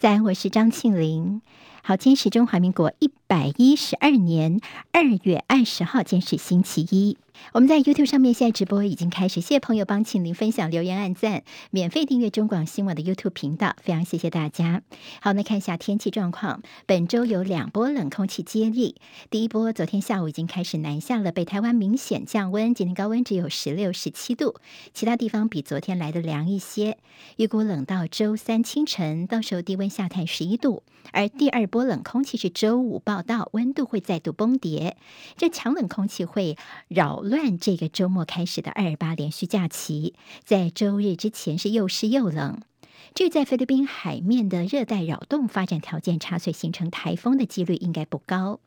在，我是张庆林。好，今天是中华民国一百一十二年二月二十号，今天是星期一。我们在 YouTube 上面现在直播已经开始，谢谢朋友帮庆玲分享、留言、按赞，免费订阅中广新闻的 YouTube 频道，非常谢谢大家。好，来看一下天气状况。本周有两波冷空气接力，第一波昨天下午已经开始南下了，北台湾明显降温，今天高温只有十六、十七度，其他地方比昨天来的凉一些。预估冷到周三清晨，到时候低温下探十一度，而第二波冷空气是周五报到，温度会再度崩跌，这强冷空气会扰乱这个周末开始的二二八连续假期，在周日之前是又湿又冷。这在菲律宾海面的热带扰动发展条件差，所以形成台风的几率应该不高。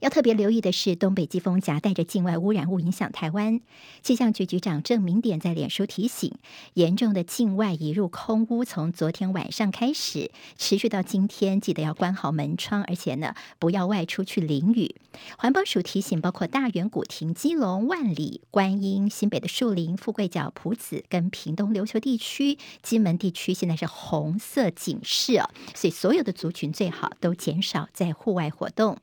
要特别留意的是，东北季风夹带着境外污染物影响台湾。气象局局长郑明典在脸书提醒，严重的境外移入空污从昨天晚上开始，持续到今天，记得要关好门窗，而且呢，不要外出去淋雨。环保署提醒，包括大员、古亭、基隆、万里、观音、新北的树林、富贵角、朴子跟屏东琉球地区、金门地区，现在是红色警示哦，所以所有的族群最好都减少在户外活动。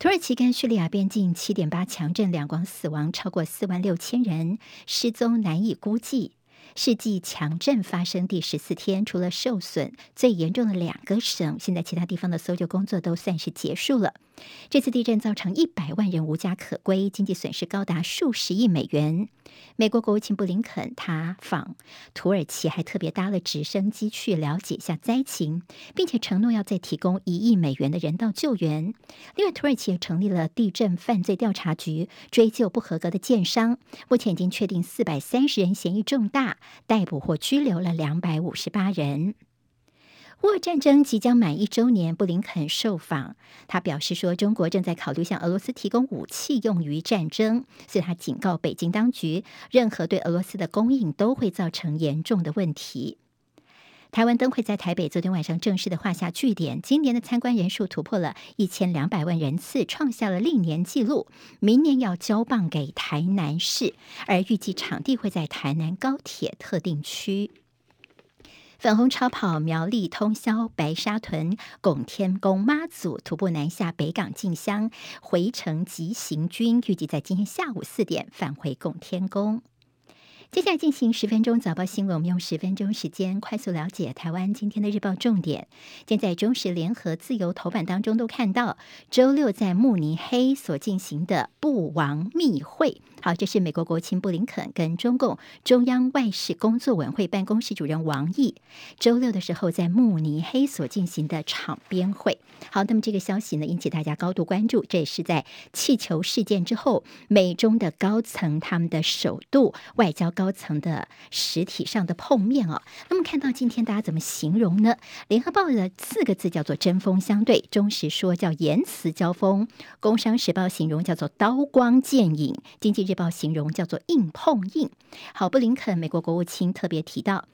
土耳其跟叙利亚边境七点八强震，两广死亡超过四万六千人，失踪难以估计。世纪强震发生第十四天，除了受损最严重的两个省，现在其他地方的搜救工作都算是结束了。这次地震造成一百万人无家可归，经济损失高达数十亿美元。美国国务卿布林肯他访土耳其，还特别搭了直升机去了解一下灾情，并且承诺要再提供一亿美元的人道救援。另外，土耳其也成立了地震犯罪调查局，追究不合格的建商。目前已经确定四百三十人嫌疑重大。逮捕或拘留了两百五十八人。乌俄战争即将满一周年，布林肯受访，他表示说，中国正在考虑向俄罗斯提供武器用于战争，所以他警告北京当局，任何对俄罗斯的供应都会造成严重的问题。台湾灯会在台北昨天晚上正式的画下句点，今年的参观人数突破了一千两百万人次，创下了历年纪录。明年要交棒给台南市，而预计场地会在台南高铁特定区。粉红超跑苗栗通宵白沙屯拱天宫妈祖徒步南下北港进香，回程急行军，预计在今天下午四点返回拱天宫。接下来进行十分钟早报新闻，我们用十分钟时间快速了解台湾今天的日报重点。现在中时联合自由头版当中都看到，周六在慕尼黑所进行的布王密会。好，这是美国国务卿布林肯跟中共中央外事工作委员会办公室主任王毅周六的时候在慕尼黑所进行的场边会。好，那么这个消息呢引起大家高度关注，这也是在气球事件之后，美中的高层他们的首度外交高层的实体上的碰面哦。那么看到今天大家怎么形容呢？联合报的四个字叫做针锋相对，中时说叫言辞交锋，工商时报形容叫做刀光剑影，经济日报形容叫做硬碰硬。好，布林肯美国国务卿特别提到。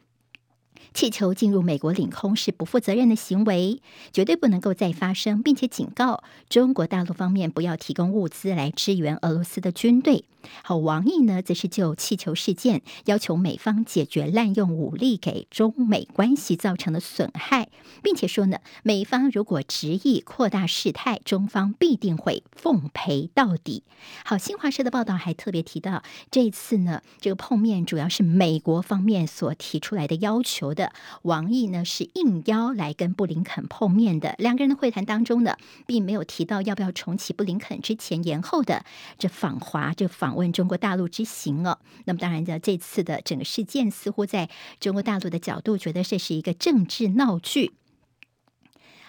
气球进入美国领空是不负责任的行为，绝对不能够再发生，并且警告中国大陆方面不要提供物资来支援俄罗斯的军队。好，王毅呢，则是就气球事件要求美方解决滥用武力给中美关系造成的损害，并且说呢，美方如果执意扩大事态，中方必定会奉陪到底。好，新华社的报道还特别提到，这次呢，这个碰面主要是美国方面所提出来的要求的。王毅呢是应邀来跟布林肯碰面的，两个人的会谈当中呢，并没有提到要不要重启布林肯之前延后的这访华、这访问中国大陆之行哦。那么当然的，这次的整个事件似乎在中国大陆的角度觉得这是一个政治闹剧。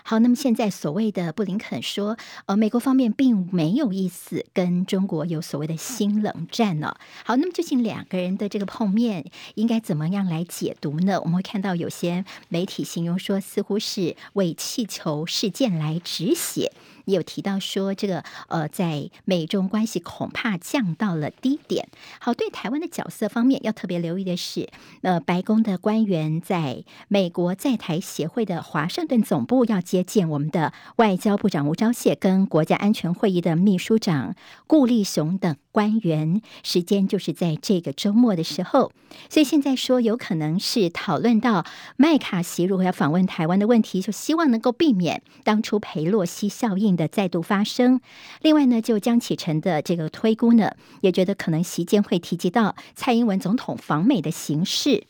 好，那么现在所谓的布林肯说，呃，美国方面并没有意思跟中国有所谓的新冷战呢。好，那么究竟两个人的这个碰面应该怎么样来解读呢？我们会看到有些媒体形容说，似乎是为气球事件来止血。也有提到说，这个呃，在美中关系恐怕降到了低点。好，对台湾的角色方面，要特别留意的是，呃，白宫的官员在美国在台协会的华盛顿总部要接见我们的外交部长吴钊燮，跟国家安全会议的秘书长顾立雄等官员，时间就是在这个周末的时候。所以现在说，有可能是讨论到麦卡锡如果要访问台湾的问题，就希望能够避免当初裴洛西效应的再度发生。另外呢，就江启臣的这个推估呢，也觉得可能席间会提及到蔡英文总统访美的形式。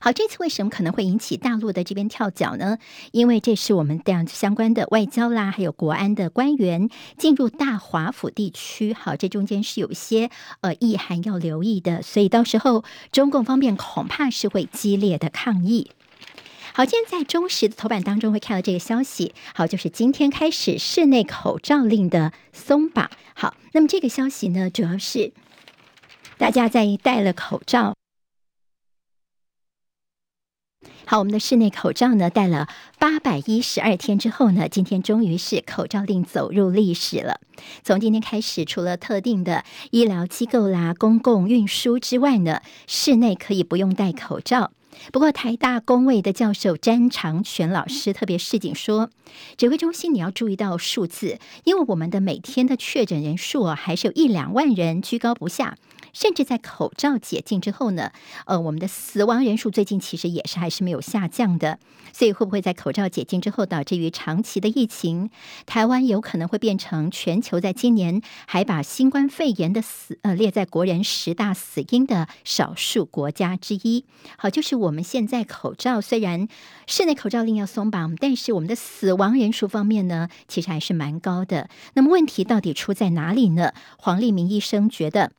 好，这次为什么可能会引起大陆的这边跳脚呢？因为这是我们这样相关的外交啦，还有国安的官员进入大华府地区。好，这中间是有些呃意涵要留意的，所以到时候中共方面恐怕是会激烈的抗议。好，今天在中时的头版当中会看到这个消息。好，就是今天开始室内口罩令的松绑。好，那么这个消息呢，主要是大家在戴了口罩。好，我们的室内口罩呢，戴了八百一十二天之后呢，今天终于是口罩令走入历史了。从今天开始，除了特定的医疗机构啦、公共运输之外呢，室内可以不用戴口罩。不过，台大公卫的教授詹长全老师特别示警说，指挥中心你要注意到数字，因为我们的每天的确诊人数啊还是有一两万人居高不下。甚至在口罩解禁之后呢，呃，我们的死亡人数最近其实也是还是没有下降的。所以会不会在口罩解禁之后导致于长期的疫情，台湾有可能会变成全球在今年还把新冠肺炎的死呃列在国人十大死因的少数国家之一？好，就是我们现在口罩虽然室内口罩令要松绑，但是我们的死亡人数方面呢，其实还是蛮高的。那么问题到底出在哪里呢？黄立明医生觉得。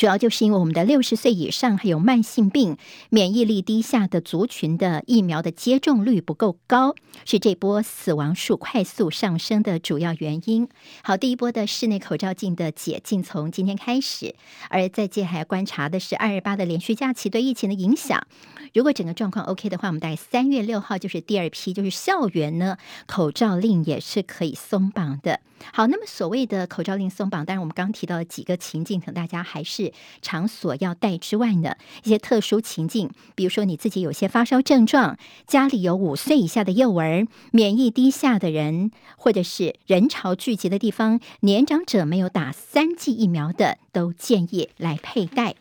主要就是因为我们的六十岁以上还有慢性病、免疫力低下的族群的疫苗的接种率不够高，是这波死亡数快速上升的主要原因。好，第一波的室内口罩令的解禁从今天开始，而在接还要观察的是二二八的连续假期对疫情的影响。如果整个状况 OK 的话，我们大概三月六号就是第二批，就是校园呢口罩令也是可以松绑的。好，那么所谓的口罩令松绑，当然我们刚刚提到的几个情境，可能大家还是场所要带之外呢，一些特殊情境，比如说你自己有些发烧症状，家里有五岁以下的幼儿，免疫低下的人，或者是人潮聚集的地方，年长者没有打三剂疫苗的，都建议来佩戴。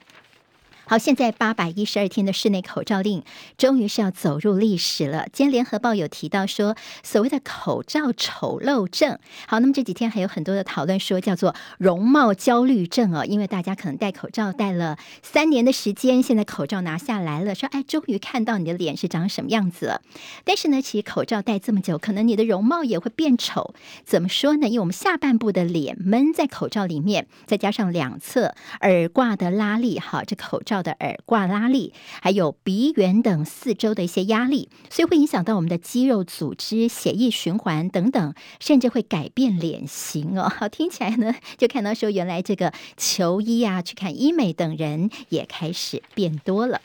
好，现在八百一十二天的室内口罩令终于是要走入历史了。今天联合报有提到说，所谓的口罩丑陋症。好，那么这几天还有很多的讨论说叫做容貌焦虑症哦，因为大家可能戴口罩戴了三年的时间，现在口罩拿下来了，说哎，终于看到你的脸是长什么样子了。但是呢，其实口罩戴这么久，可能你的容貌也会变丑。怎么说呢？因为我们下半部的脸闷在口罩里面，再加上两侧耳挂的拉力，好，这口罩。的耳挂拉力，还有鼻缘等四周的一些压力，所以会影响到我们的肌肉组织、血液循环等等，甚至会改变脸型哦。好，听起来呢，就看到说，原来这个求医啊、去看医美等人也开始变多了。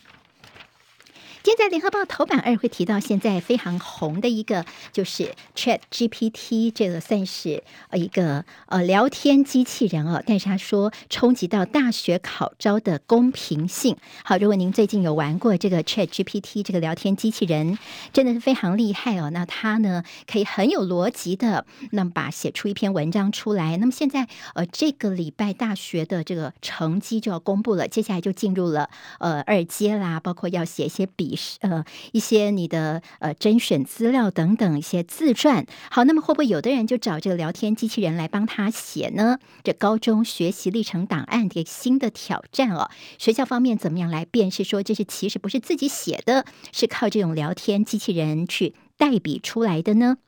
现在联合报头版二会提到，现在非常红的一个就是 Chat GPT，这个算是呃一个呃聊天机器人哦，但是他说冲击到大学考招的公平性。好，如果您最近有玩过这个 Chat GPT 这个聊天机器人，真的是非常厉害哦。那它呢可以很有逻辑的，那么把写出一篇文章出来。那么现在呃这个礼拜大学的这个成绩就要公布了，接下来就进入了呃二阶啦，包括要写一些笔。呃，一些你的呃甄选资料等等一些自传，好，那么会不会有的人就找这个聊天机器人来帮他写呢？这高中学习历程档案的新的挑战哦，学校方面怎么样来辨识说这是其实不是自己写的，是靠这种聊天机器人去代笔出来的呢？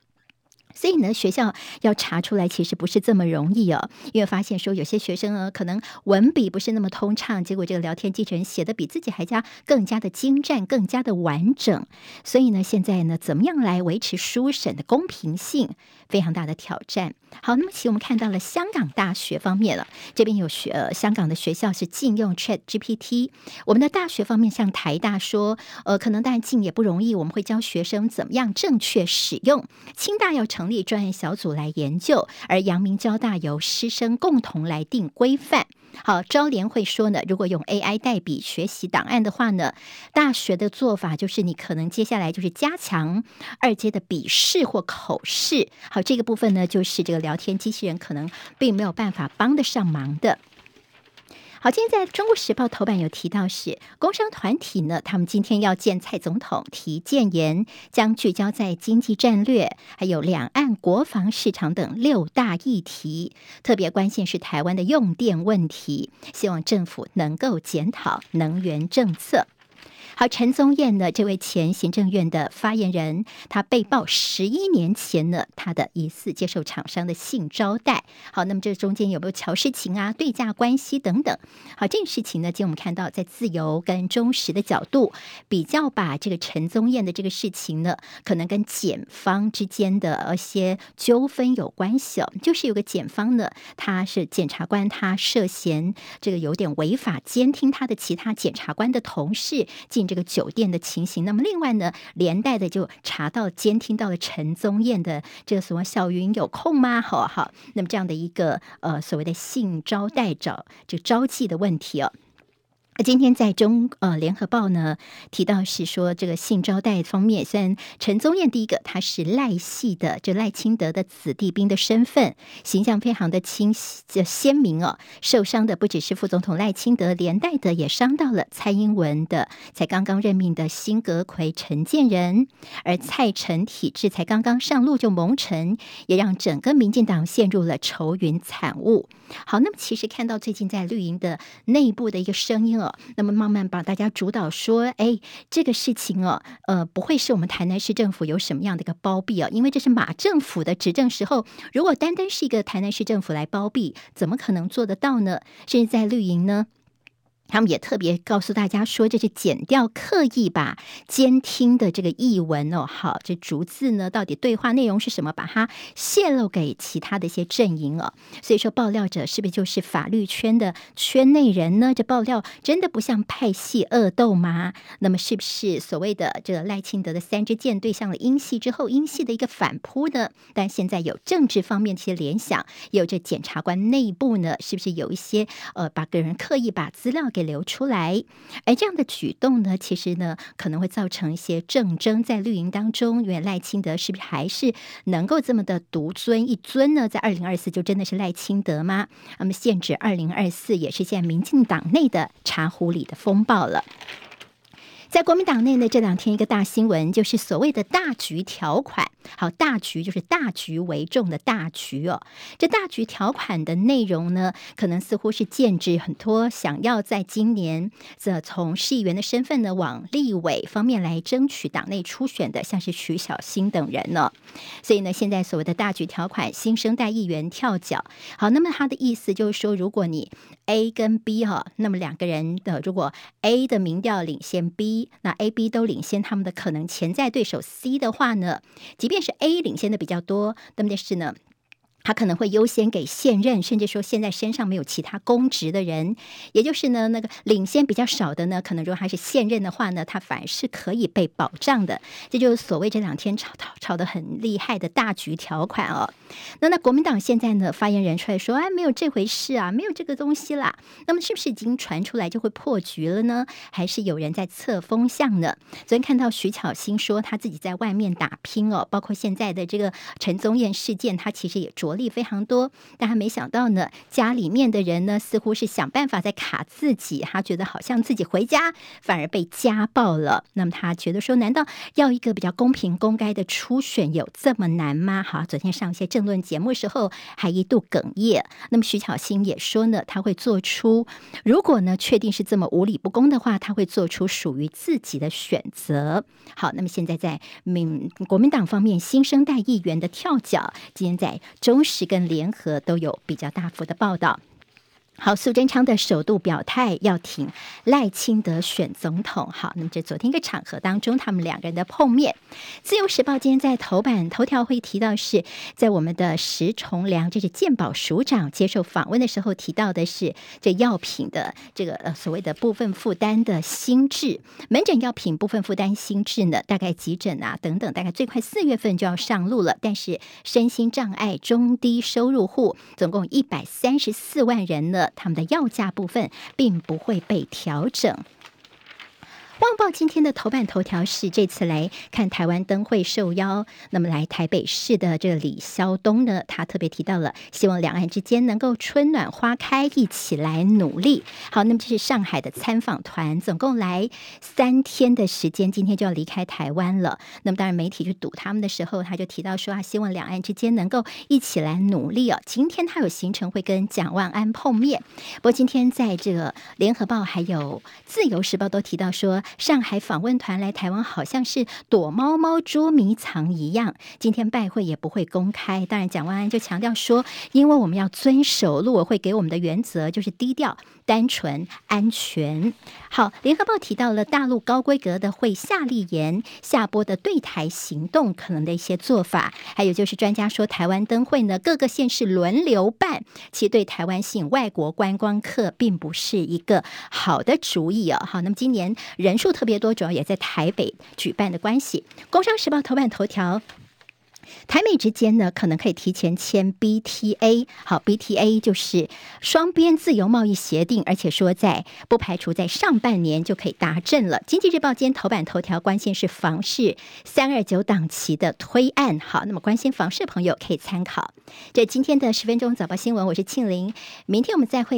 所以呢，学校要查出来其实不是这么容易哦，因为发现说有些学生呢，可能文笔不是那么通畅，结果这个聊天机器人写的比自己还加更加的精湛，更加的完整。所以呢，现在呢，怎么样来维持书审的公平性，非常大的挑战。好，那么其实我们看到了香港大学方面了，这边有学，呃，香港的学校是禁用 Chat GPT。我们的大学方面，像台大说，呃，可能当然禁也不容易，我们会教学生怎么样正确使用。清大要成立专业小组来研究，而阳明交大由师生共同来定规范。好，招联会说呢，如果用 AI 代笔学习档案的话呢，大学的做法就是你可能接下来就是加强二阶的笔试或口试。好，这个部分呢，就是这个聊天机器人可能并没有办法帮得上忙的。好，今天在中国时报头版有提到是工商团体呢，他们今天要见蔡总统提建言，将聚焦在经济战略、还有两岸国防市场等六大议题，特别关心是台湾的用电问题，希望政府能够检讨能源政策。好，陈宗彦呢，这位前行政院的发言人，他被曝十一年前呢，他的疑似接受厂商的性招待。好，那么这中间有没有乔事情啊、对价关系等等？好，这个事情呢，今天我们看到在自由跟忠实的角度比较，把这个陈宗彦的这个事情呢，可能跟检方之间的一些纠纷有关系哦。就是有个检方呢，他是检察官，他涉嫌这个有点违法监听他的其他检察官的同事进。这个酒店的情形，那么另外呢，连带的就查到监听到了陈宗艳的这个什么小云有空吗？好好，那么这样的一个呃所谓的性招待找就招妓的问题哦。今天在中呃联合报呢提到是说这个性招待方面，虽然陈宗彦第一个他是赖系的，就赖清德的子弟兵的身份，形象非常的清晰鲜明哦。受伤的不只是副总统赖清德，连带的也伤到了蔡英文的才刚刚任命的新阁揆陈建仁，而蔡陈体制才刚刚上路就蒙尘，也让整个民进党陷入了愁云惨雾。好，那么其实看到最近在绿营的内部的一个声音哦。那么慢慢把大家主导说，哎，这个事情哦，呃，不会是我们台南市政府有什么样的一个包庇哦？因为这是马政府的执政时候，如果单单是一个台南市政府来包庇，怎么可能做得到呢？甚至在绿营呢？他们也特别告诉大家说，这是剪掉刻意把监听的这个译文哦，好，这逐字呢，到底对话内容是什么，把它泄露给其他的一些阵营哦。所以说，爆料者是不是就是法律圈的圈内人呢？这爆料真的不像派系恶斗吗？那么，是不是所谓的这个赖清德的三支箭对向了英系之后，英系的一个反扑呢？但现在有政治方面的一些联想，有这检察官内部呢，是不是有一些呃，把个人刻意把资料给流出来，而这样的举动呢，其实呢可能会造成一些政争在绿营当中。因为赖清德是不是还是能够这么的独尊一尊呢？在二零二四就真的是赖清德吗？那么限制二零二四也是现在民进党内的茶壶里的风暴了。在国民党内呢，这两天一个大新闻就是所谓的大局条款。好，大局就是大局为重的大局哦。这大局条款的内容呢，可能似乎是建制很多想要在今年这从市议员的身份呢，往立委方面来争取党内初选的，像是徐小新等人呢。所以呢，现在所谓的大局条款，新生代议员跳脚。好，那么他的意思就是说，如果你 A 跟 B 哈，那么两个人的如果 A 的民调领先 B，那 A、B 都领先他们的可能潜在对手 C 的话呢，即便是 A 领先的比较多，那么但是呢。他可能会优先给现任，甚至说现在身上没有其他公职的人，也就是呢，那个领先比较少的呢，可能如果他是现任的话呢，他反而是可以被保障的。这就是所谓这两天吵吵吵得很厉害的大局条款哦。那那国民党现在呢，发言人出来说，哎，没有这回事啊，没有这个东西啦。那么是不是已经传出来就会破局了呢？还是有人在测风向呢？昨天看到徐巧芯说他自己在外面打拼哦，包括现在的这个陈宗彦事件，他其实也着。力非常多，但他没想到呢，家里面的人呢，似乎是想办法在卡自己，他觉得好像自己回家反而被家暴了。那么他觉得说，难道要一个比较公平公开的初选有这么难吗？好，昨天上一些政论节目时候还一度哽咽。那么徐巧芯也说呢，他会做出，如果呢确定是这么无理不公的话，他会做出属于自己的选择。好，那么现在在民国民党方面新生代议员的跳脚，今天在中同时跟联合都有比较大幅的报道。好，苏贞昌的首度表态要挺赖清德选总统。好，那么这昨天一个场合当中，他们两个人的碰面。自由时报今天在头版头条会提到，是在我们的石崇良，这是健保署长接受访问的时候提到的是这药品的这个呃所谓的部分负担的新制，门诊药品部分负担新制呢，大概急诊啊等等，大概最快四月份就要上路了。但是身心障碍中低收入户总共一百三十四万人呢。他们的药价部分并不会被调整。《旺报》今天的头版头条是这次来看台湾灯会受邀，那么来台北市的这个李萧东呢，他特别提到了希望两岸之间能够春暖花开，一起来努力。好，那么这是上海的参访团，总共来三天的时间，今天就要离开台湾了。那么当然媒体去堵他们的时候，他就提到说啊，希望两岸之间能够一起来努力哦。今天他有行程会跟蒋万安碰面，不过今天在这个《联合报》还有《自由时报》都提到说。上海访问团来台湾，好像是躲猫猫捉迷藏一样。今天拜会也不会公开。当然，蒋万安就强调说，因为我们要遵守陆委会给我们的原则，就是低调、单纯、安全。好，联合报提到了大陆高规格的会夏立言下播的对台行动可能的一些做法，还有就是专家说，台湾灯会呢，各个县市轮流办，其对台湾吸引外国观光客并不是一个好的主意啊。好，那么今年人。数特别多，主要也在台北举办的关系。工商时报头版头条，台美之间呢，可能可以提前签 BTA。好，BTA 就是双边自由贸易协定，而且说在不排除在上半年就可以达阵了。经济日报今天头版头条，关心是房市三二九档期的推案。好，那么关心房市的朋友可以参考。这今天的十分钟早报新闻，我是庆玲，明天我们再会。